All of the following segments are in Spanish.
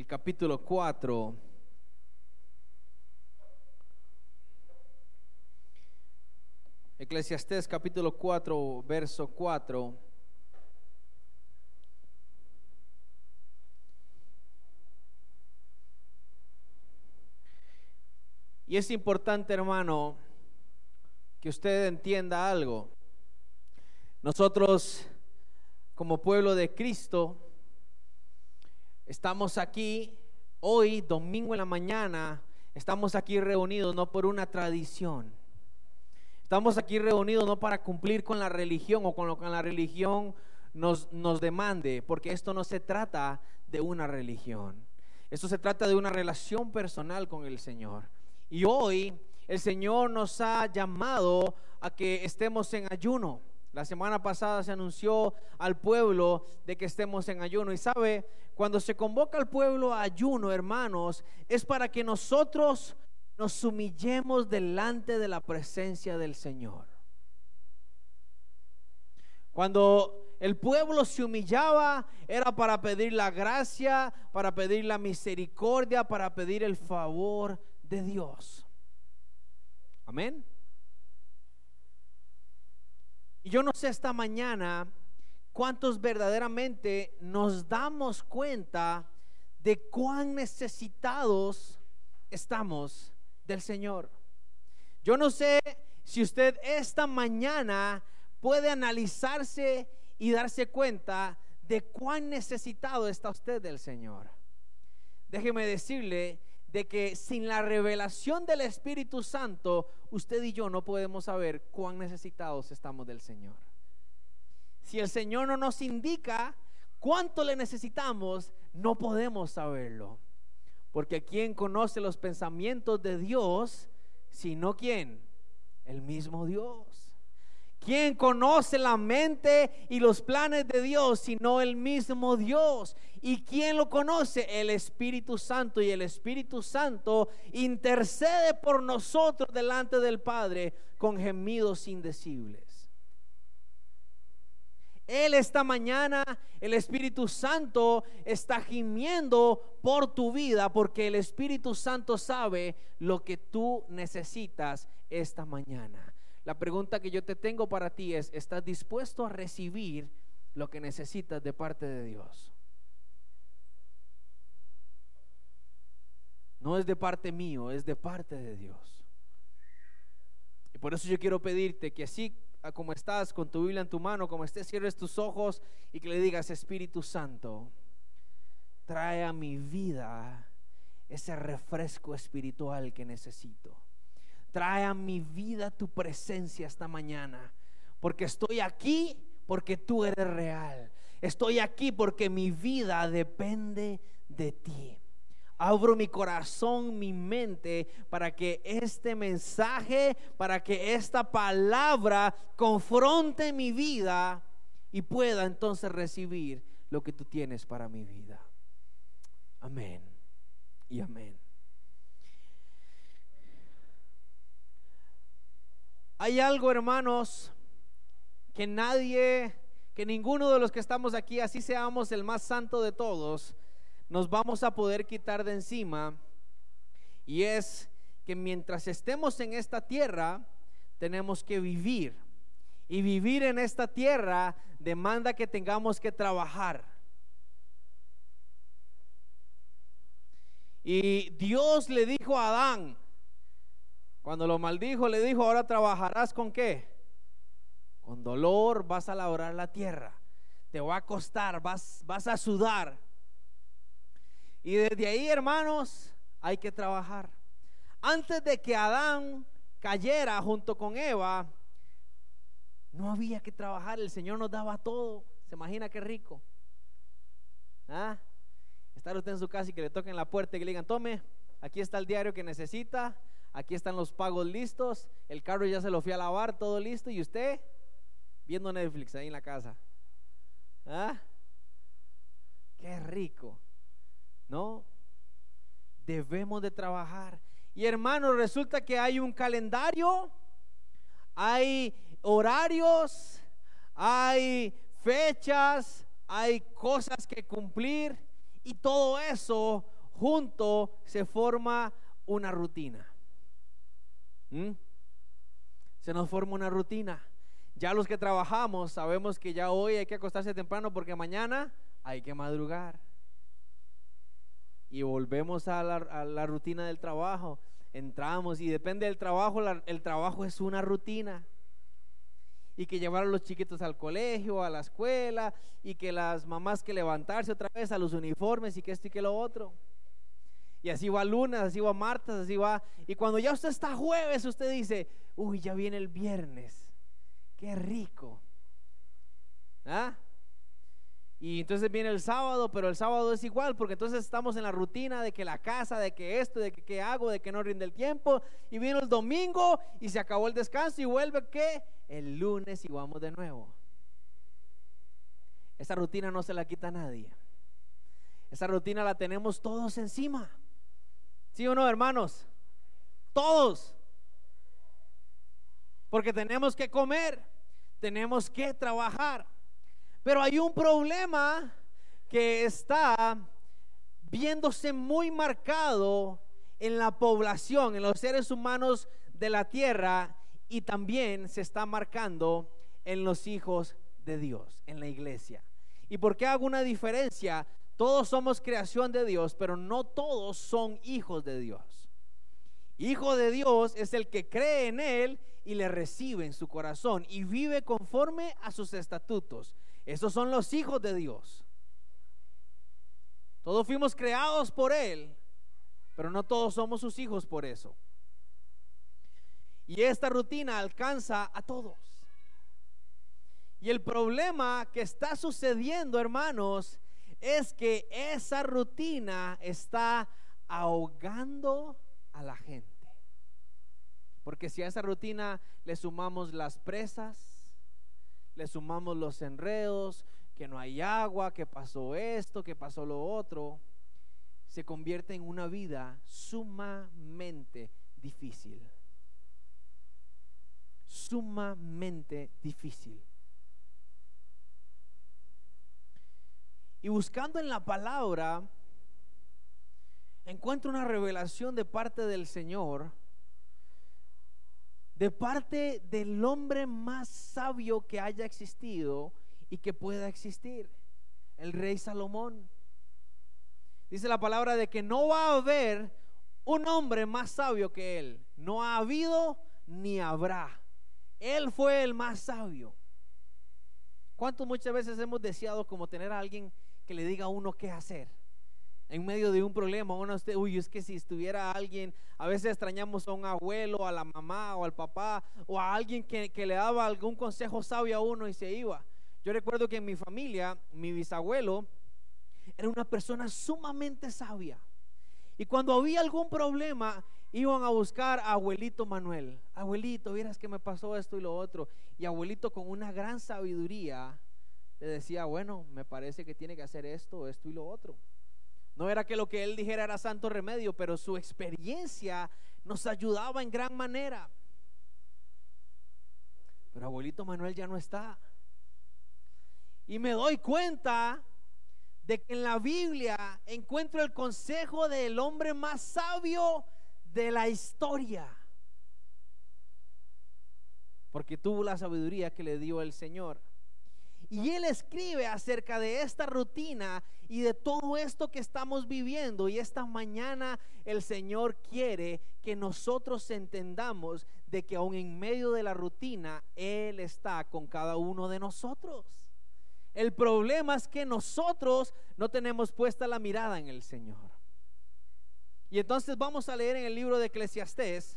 el capítulo 4. Eclesiastés capítulo 4, verso 4. Y es importante, hermano, que usted entienda algo. Nosotros, como pueblo de Cristo, estamos aquí hoy, domingo en la mañana, estamos aquí reunidos no por una tradición. Estamos aquí reunidos no para cumplir con la religión o con lo que la religión nos, nos demande, porque esto no se trata de una religión. Esto se trata de una relación personal con el Señor. Y hoy el Señor nos ha llamado a que estemos en ayuno. La semana pasada se anunció al pueblo de que estemos en ayuno. Y sabe, cuando se convoca al pueblo a ayuno, hermanos, es para que nosotros nos humillemos delante de la presencia del Señor. Cuando el pueblo se humillaba, era para pedir la gracia, para pedir la misericordia, para pedir el favor de Dios. Amén. Y yo no sé esta mañana cuántos verdaderamente nos damos cuenta de cuán necesitados estamos del Señor. Yo no sé si usted esta mañana puede analizarse y darse cuenta de cuán necesitado está usted del Señor. Déjeme decirle de que sin la revelación del Espíritu Santo, usted y yo no podemos saber cuán necesitados estamos del Señor. Si el Señor no nos indica cuánto le necesitamos, no podemos saberlo. Porque ¿quién conoce los pensamientos de Dios? Sino quién? El mismo Dios. ¿Quién conoce la mente y los planes de Dios sino el mismo Dios? ¿Y quién lo conoce? El Espíritu Santo. Y el Espíritu Santo intercede por nosotros delante del Padre con gemidos indecibles. Él esta mañana, el Espíritu Santo está gimiendo por tu vida porque el Espíritu Santo sabe lo que tú necesitas esta mañana. La pregunta que yo te tengo para ti es, ¿estás dispuesto a recibir lo que necesitas de parte de Dios? No es de parte mío, es de parte de Dios. Y por eso yo quiero pedirte que así como estás con tu Biblia en tu mano, como estés, cierres tus ojos y que le digas, Espíritu Santo, trae a mi vida ese refresco espiritual que necesito. Trae a mi vida tu presencia esta mañana. Porque estoy aquí porque tú eres real. Estoy aquí porque mi vida depende de ti. Abro mi corazón, mi mente, para que este mensaje, para que esta palabra confronte mi vida y pueda entonces recibir lo que tú tienes para mi vida. Amén y amén. Hay algo, hermanos, que nadie, que ninguno de los que estamos aquí, así seamos el más santo de todos, nos vamos a poder quitar de encima. Y es que mientras estemos en esta tierra, tenemos que vivir. Y vivir en esta tierra demanda que tengamos que trabajar. Y Dios le dijo a Adán, cuando lo maldijo, le dijo, ahora trabajarás con qué? Con dolor vas a labrar la tierra. Te va a costar, vas, vas a sudar. Y desde ahí, hermanos, hay que trabajar. Antes de que Adán cayera junto con Eva, no había que trabajar. El Señor nos daba todo. ¿Se imagina qué rico? ¿Ah? Estar usted en su casa y que le toquen la puerta y que le digan, tome, aquí está el diario que necesita aquí están los pagos listos, el carro ya se lo fui a lavar, todo listo, y usted viendo Netflix ahí en la casa. ¿Ah? Qué rico, ¿no? Debemos de trabajar. Y hermanos, resulta que hay un calendario, hay horarios, hay fechas, hay cosas que cumplir Y todo eso junto se forma una rutina. ¿Mm? Se nos forma una rutina. Ya los que trabajamos sabemos que ya hoy hay que acostarse temprano porque mañana hay que madrugar. Y volvemos a la, rutina del trabajo. Entramos y depende del trabajo, el trabajo es una rutina y que llevar a los chiquitos al colegio, a la escuela, y que las mamás que levantarse otra vez a los uniformes y que esto y que lo otro. Y así va lunes, así va martes, así va. Y cuando ya usted está jueves, usted dice, uy, ya viene el viernes. Qué rico. ¿Ah? Y entonces viene el sábado, pero el sábado es igual, porque entonces estamos en la rutina de que la casa, de que esto, de que qué hago, de que no rinde el tiempo. Y viene el domingo y se acabó el descanso y vuelve que el lunes y vamos de nuevo. Esa rutina no se la quita nadie. Esa rutina la tenemos todos encima. ¿Sí o no, hermanos? Todos. Porque tenemos que comer, tenemos que trabajar. Pero hay un problema que está viéndose muy marcado en la población, en los seres humanos de la tierra y también se está marcando en los hijos de Dios, en la iglesia. ¿Y por qué hago una diferencia? Todos somos creación de Dios, pero no todos son hijos de Dios. Hijo de Dios es el que cree en Él y le recibe en su corazón y vive conforme a sus estatutos. Esos son los hijos de Dios. Todos fuimos creados por Él, pero no todos somos sus hijos por eso. Y esta rutina alcanza a todos. Y el problema que está sucediendo, hermanos, es que esa rutina está ahogando a la gente. Porque si a esa rutina le sumamos las presas, le sumamos los enredos, que no hay agua, que pasó esto, que pasó lo otro, se convierte en una vida sumamente difícil sumamente difícil. Y buscando en la palabra, encuentro una revelación de parte del Señor, de parte del hombre más sabio que haya existido y que pueda existir, el rey Salomón. Dice la palabra de que no va a haber un hombre más sabio que él. No ha habido ni habrá. Él fue el más sabio. ¿Cuántos muchas veces hemos deseado como tener a alguien que le diga a uno qué hacer? En medio de un problema, uno usted, uy, es que si estuviera alguien, a veces extrañamos a un abuelo, a la mamá o al papá, o a alguien que, que le daba algún consejo sabio a uno y se iba. Yo recuerdo que en mi familia, mi bisabuelo era una persona sumamente sabia. Y cuando había algún problema, iban a buscar a abuelito Manuel. Abuelito, vieras que me pasó esto y lo otro. Y abuelito con una gran sabiduría le decía, bueno, me parece que tiene que hacer esto, esto y lo otro. No era que lo que él dijera era santo remedio, pero su experiencia nos ayudaba en gran manera. Pero abuelito Manuel ya no está. Y me doy cuenta de que en la Biblia encuentro el consejo del hombre más sabio de la historia. Porque tuvo la sabiduría que le dio el Señor. Y él escribe acerca de esta rutina y de todo esto que estamos viviendo. Y esta mañana el Señor quiere que nosotros entendamos de que aún en medio de la rutina, Él está con cada uno de nosotros. El problema es que nosotros no tenemos puesta la mirada en el Señor. Y entonces vamos a leer en el libro de Eclesiastés,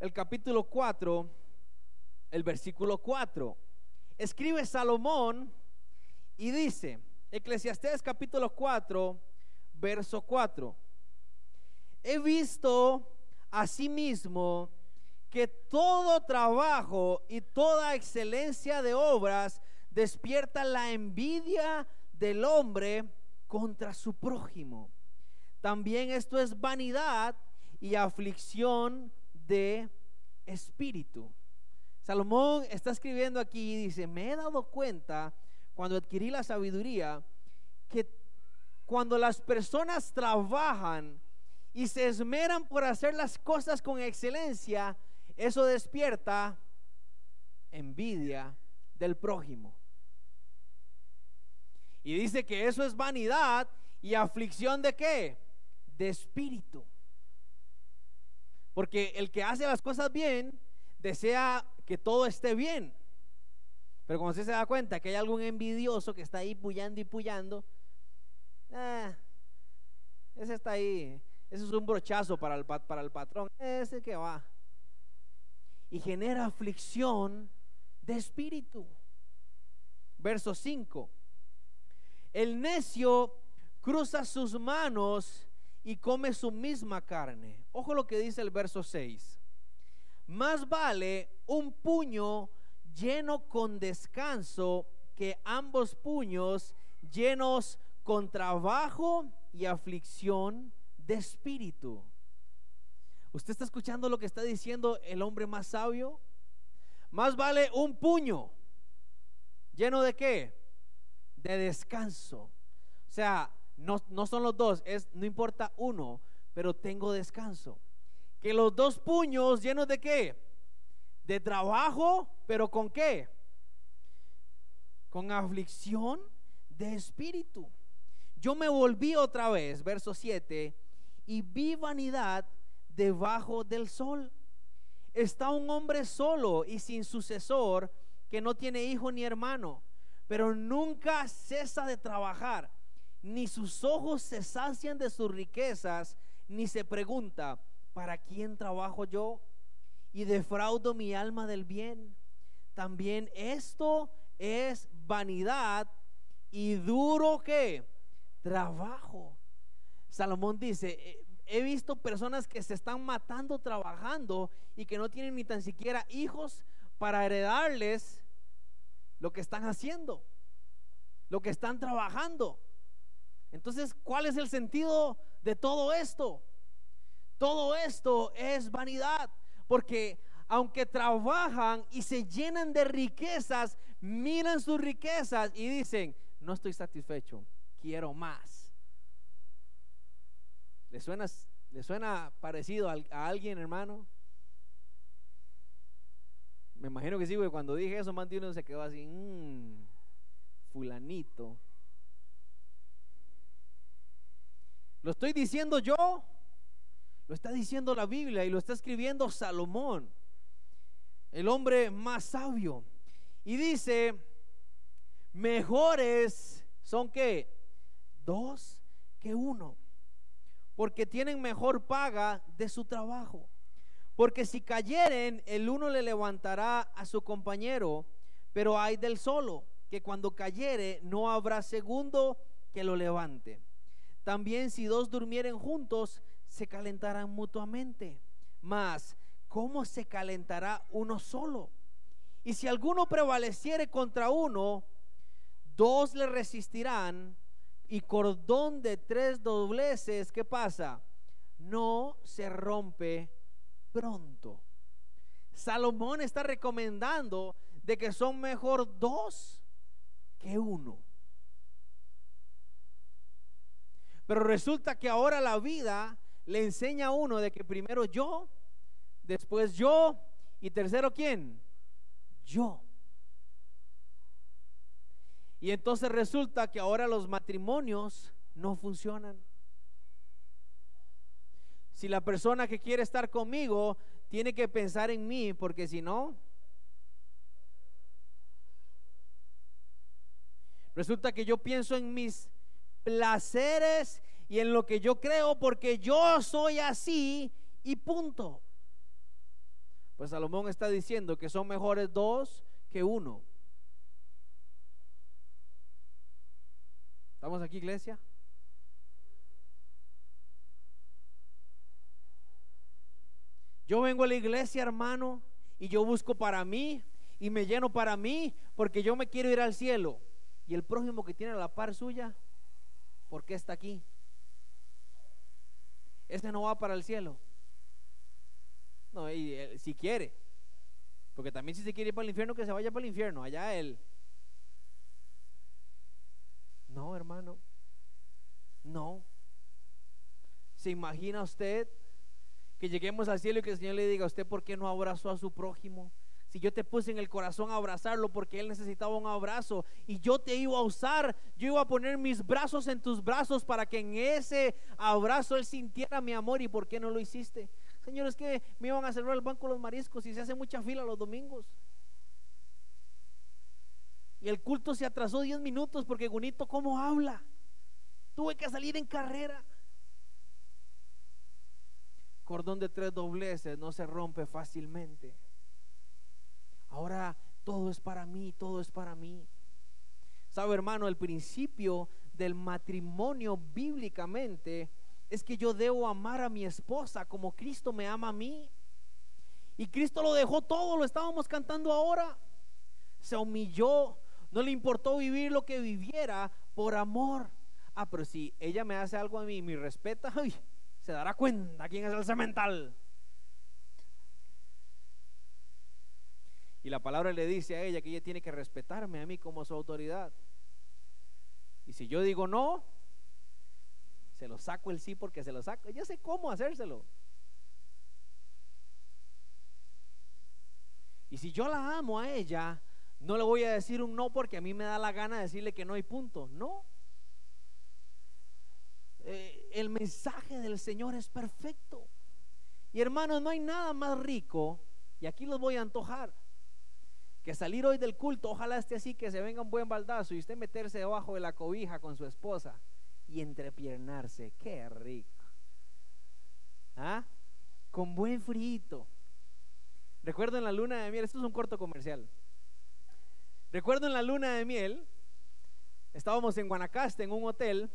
el capítulo 4, el versículo 4. Escribe Salomón y dice, Eclesiastés capítulo 4, verso 4. He visto asimismo que todo trabajo y toda excelencia de obras despierta la envidia del hombre contra su prójimo también esto es vanidad y aflicción de espíritu. Salomón está escribiendo aquí y dice, me he dado cuenta cuando adquirí la sabiduría que cuando las personas trabajan y se esmeran por hacer las cosas con excelencia, eso despierta envidia del prójimo. Y dice que eso es vanidad y aflicción de qué? De espíritu. Porque el que hace las cosas bien desea que todo esté bien. Pero cuando se da cuenta que hay algún envidioso que está ahí puyando y puyando, eh, ese está ahí. Ese es un brochazo para el, para el patrón. Ese que va. Y genera aflicción de espíritu. Verso 5. El necio cruza sus manos y come su misma carne. Ojo lo que dice el verso 6. Más vale un puño lleno con descanso que ambos puños llenos con trabajo y aflicción de espíritu. ¿Usted está escuchando lo que está diciendo el hombre más sabio? Más vale un puño lleno de qué? De descanso. O sea, no, no son los dos, es no importa uno, pero tengo descanso. Que los dos puños llenos de qué? de trabajo, pero ¿con qué? Con aflicción de espíritu. Yo me volví otra vez, verso 7, y vi vanidad debajo del sol. Está un hombre solo y sin sucesor, que no tiene hijo ni hermano, pero nunca cesa de trabajar, ni sus ojos se sacian de sus riquezas, ni se pregunta, ¿para quién trabajo yo? y defraudo mi alma del bien. También esto es vanidad y duro que trabajo. Salomón dice, he visto personas que se están matando trabajando y que no tienen ni tan siquiera hijos para heredarles lo que están haciendo, lo que están trabajando. Entonces, ¿cuál es el sentido de todo esto? Todo esto es vanidad. Porque aunque trabajan y se llenan de riquezas, miran sus riquezas y dicen, no estoy satisfecho, quiero más. ¿Le suena, le suena parecido a, alguien, hermano? Me imagino que sí, porque cuando dije eso, más se quedó así, mmm, fulanito. ¿Lo estoy diciendo yo? Lo está diciendo la Biblia y lo está escribiendo Salomón, el hombre más sabio. Y dice, mejores son que dos que uno, porque tienen mejor paga de su trabajo. Porque si cayeren, el uno le levantará a su compañero, pero hay del solo, que cuando cayere no habrá segundo que lo levante. También si dos durmieren juntos, se calentarán mutuamente. Mas, ¿cómo se calentará uno solo? Y si alguno prevaleciere contra uno, dos le resistirán y cordón de tres dobleces, ¿qué pasa? No se rompe pronto. Salomón está recomendando de que son mejor dos que uno. Pero resulta que ahora la vida le enseña a uno de que primero yo, después yo y tercero quién? Yo. Y entonces resulta que ahora los matrimonios no funcionan. Si la persona que quiere estar conmigo tiene que pensar en mí, porque si no, resulta que yo pienso en mis placeres y en lo que yo creo porque yo soy así y punto. Pues Salomón está diciendo que son mejores dos que uno. ¿Estamos aquí, iglesia? Yo vengo a la iglesia, hermano, y yo busco para mí y me lleno para mí porque yo me quiero ir al cielo. Y el prójimo que tiene la par suya, ¿por qué está aquí? Este no va para el cielo. No, y eh, si quiere. Porque también si se quiere ir para el infierno, que se vaya para el infierno. Allá él. No, hermano. ¿Se imagina usted que lleguemos al cielo y que el Señor le diga a usted por qué no abrazó a su prójimo? Si yo te puse en el corazón a abrazarlo porque él necesitaba un abrazo y yo te iba a usar, yo iba a poner mis brazos en tus brazos para que en ese abrazo él sintiera mi amor y por qué no lo hiciste. Señor, es que me iban a cerrar el banco los mariscos y se hace mucha fila los domingos. Y el culto se atrasó 10 minutos porque Gunito, ¿cómo habla? Tuve que salir en carrera. Cordón de tres dobleces no se rompe fácilmente. Ahora todo es para mí, todo es para mí. Sabe, hermano, el principio del matrimonio bíblicamente es que yo debo amar a mi esposa como Cristo me ama a mí. Y Cristo lo dejó todo, lo estábamos cantando ahora. Se humilló, no le importó vivir lo que viviera por amor. Ah, pero si ella me hace algo a mí y me respeta, se dará cuenta quién es el cemental. Y la palabra le dice a ella que ella tiene que respetarme a mí como su autoridad. Y si yo digo no, se lo saco el sí porque se lo saco. Yo sé cómo hacérselo. Y si yo la amo a ella, no le voy a decir un no porque a mí me da la gana de decirle que no hay punto. No. Eh, el mensaje del Señor es perfecto. Y hermanos, no hay nada más rico, y aquí los voy a antojar, que salir hoy del culto, ojalá esté así, que se venga un buen baldazo y usted meterse debajo de la cobija con su esposa y entrepiernarse. Qué rico. ¿Ah? Con buen frito. Recuerdo en la luna de miel, esto es un corto comercial. Recuerdo en la luna de miel, estábamos en Guanacaste, en un hotel,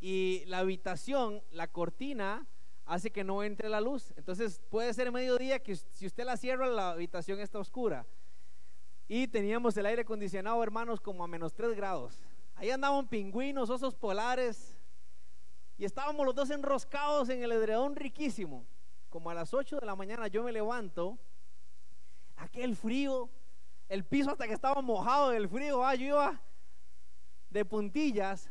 y la habitación, la cortina, hace que no entre la luz. Entonces puede ser mediodía que si usted la cierra, la habitación está oscura. Y teníamos el aire acondicionado, hermanos, como a menos 3 grados. Ahí andaban pingüinos, osos polares. Y estábamos los dos enroscados en el edredón riquísimo. Como a las 8 de la mañana yo me levanto. Aquel frío, el piso hasta que estaba mojado del frío. Ah, yo iba de puntillas.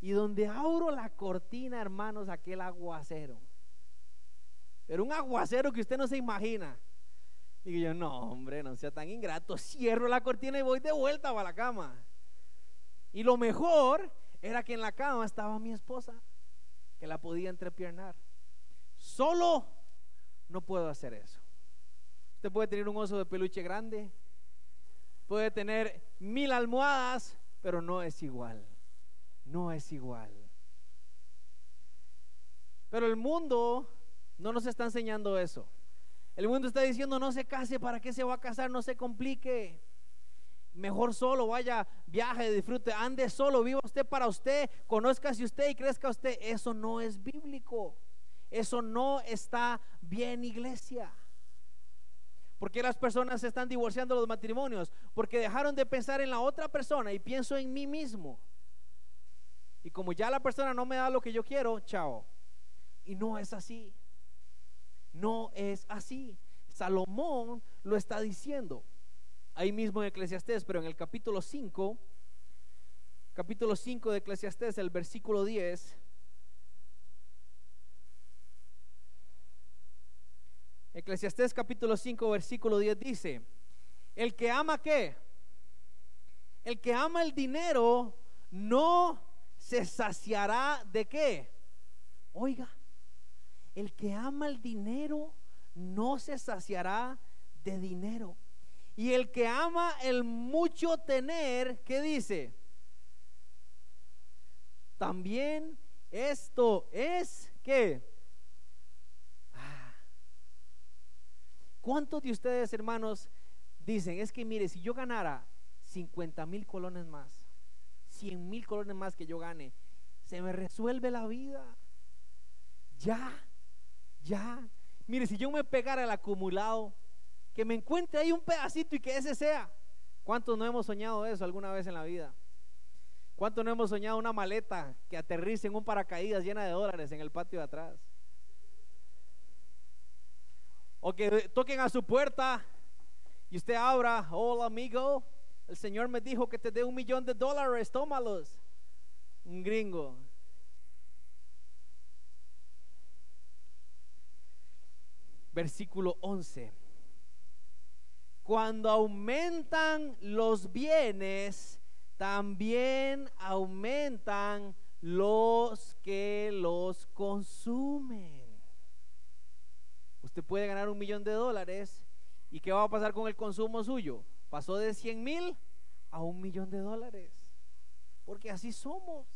Y donde abro la cortina, hermanos, aquel aguacero. Pero un aguacero que usted no se imagina. Digo yo, no, hombre, no sea tan ingrato. Cierro la cortina y voy de vuelta a la cama. Y lo mejor era que en la cama estaba mi esposa, que la podía entrepiernar. Solo no puedo hacer eso. Usted puede tener un oso de peluche grande, puede tener mil almohadas, pero no es igual. No es igual. Pero el mundo no nos está enseñando eso. El mundo está diciendo no se case, ¿para qué se va a casar? No se complique. Mejor solo, vaya, viaje, disfrute, ande solo, viva usted para usted, conózcase usted y crezca usted. Eso no es bíblico. Eso no está bien, iglesia. ¿Por qué las personas se están divorciando los matrimonios? Porque dejaron de pensar en la otra persona y pienso en mí mismo. Y como ya la persona no me da lo que yo quiero, chao. Y no es así. No es así. Salomón lo está diciendo ahí mismo en Eclesiastés, pero en el capítulo 5, capítulo 5 de Eclesiastés, el versículo 10. Eclesiastés capítulo 5, versículo 10 dice, el que ama qué? El que ama el dinero no se saciará de qué? Oiga, el que ama el dinero no se saciará de dinero. Y el que ama el mucho tener, ¿qué dice? También esto es que... Ah. ¿Cuántos de ustedes, hermanos, dicen, es que mire, si yo ganara 50 mil colones más, 100 mil colones más que yo gane, se me resuelve la vida? Ya ya. Mire, si yo me pegara el acumulado, que me encuentre ahí un pedacito y que ese sea. ¿Cuántos no hemos soñado eso alguna vez en la vida? ¿Cuántos no hemos soñado una maleta que aterrice en un paracaídas llena de dólares en el patio de atrás? O que toquen a su puerta y usted abra, hola amigo, el Señor me dijo que te dé un millón de dólares, tómalos. Un gringo. Versículo 11. Cuando aumentan los bienes, también aumentan los que los consumen. Usted puede ganar un millón de dólares y ¿qué va a pasar con el consumo suyo? Pasó de 100 mil a un millón de dólares. Porque así somos.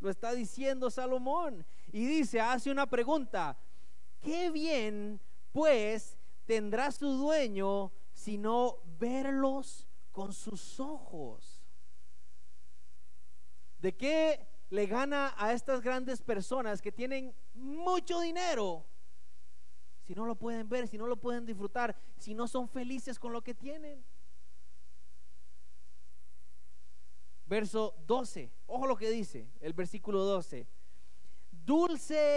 Lo está diciendo Salomón. Y dice, hace una pregunta. ¿Qué bien pues tendrá su dueño sino verlos con sus ojos? ¿De qué le gana a estas grandes personas que tienen mucho dinero si no lo pueden ver, si no lo pueden disfrutar, si no son felices con lo que tienen? Verso 12, ojo lo que dice el versículo 12. Dulce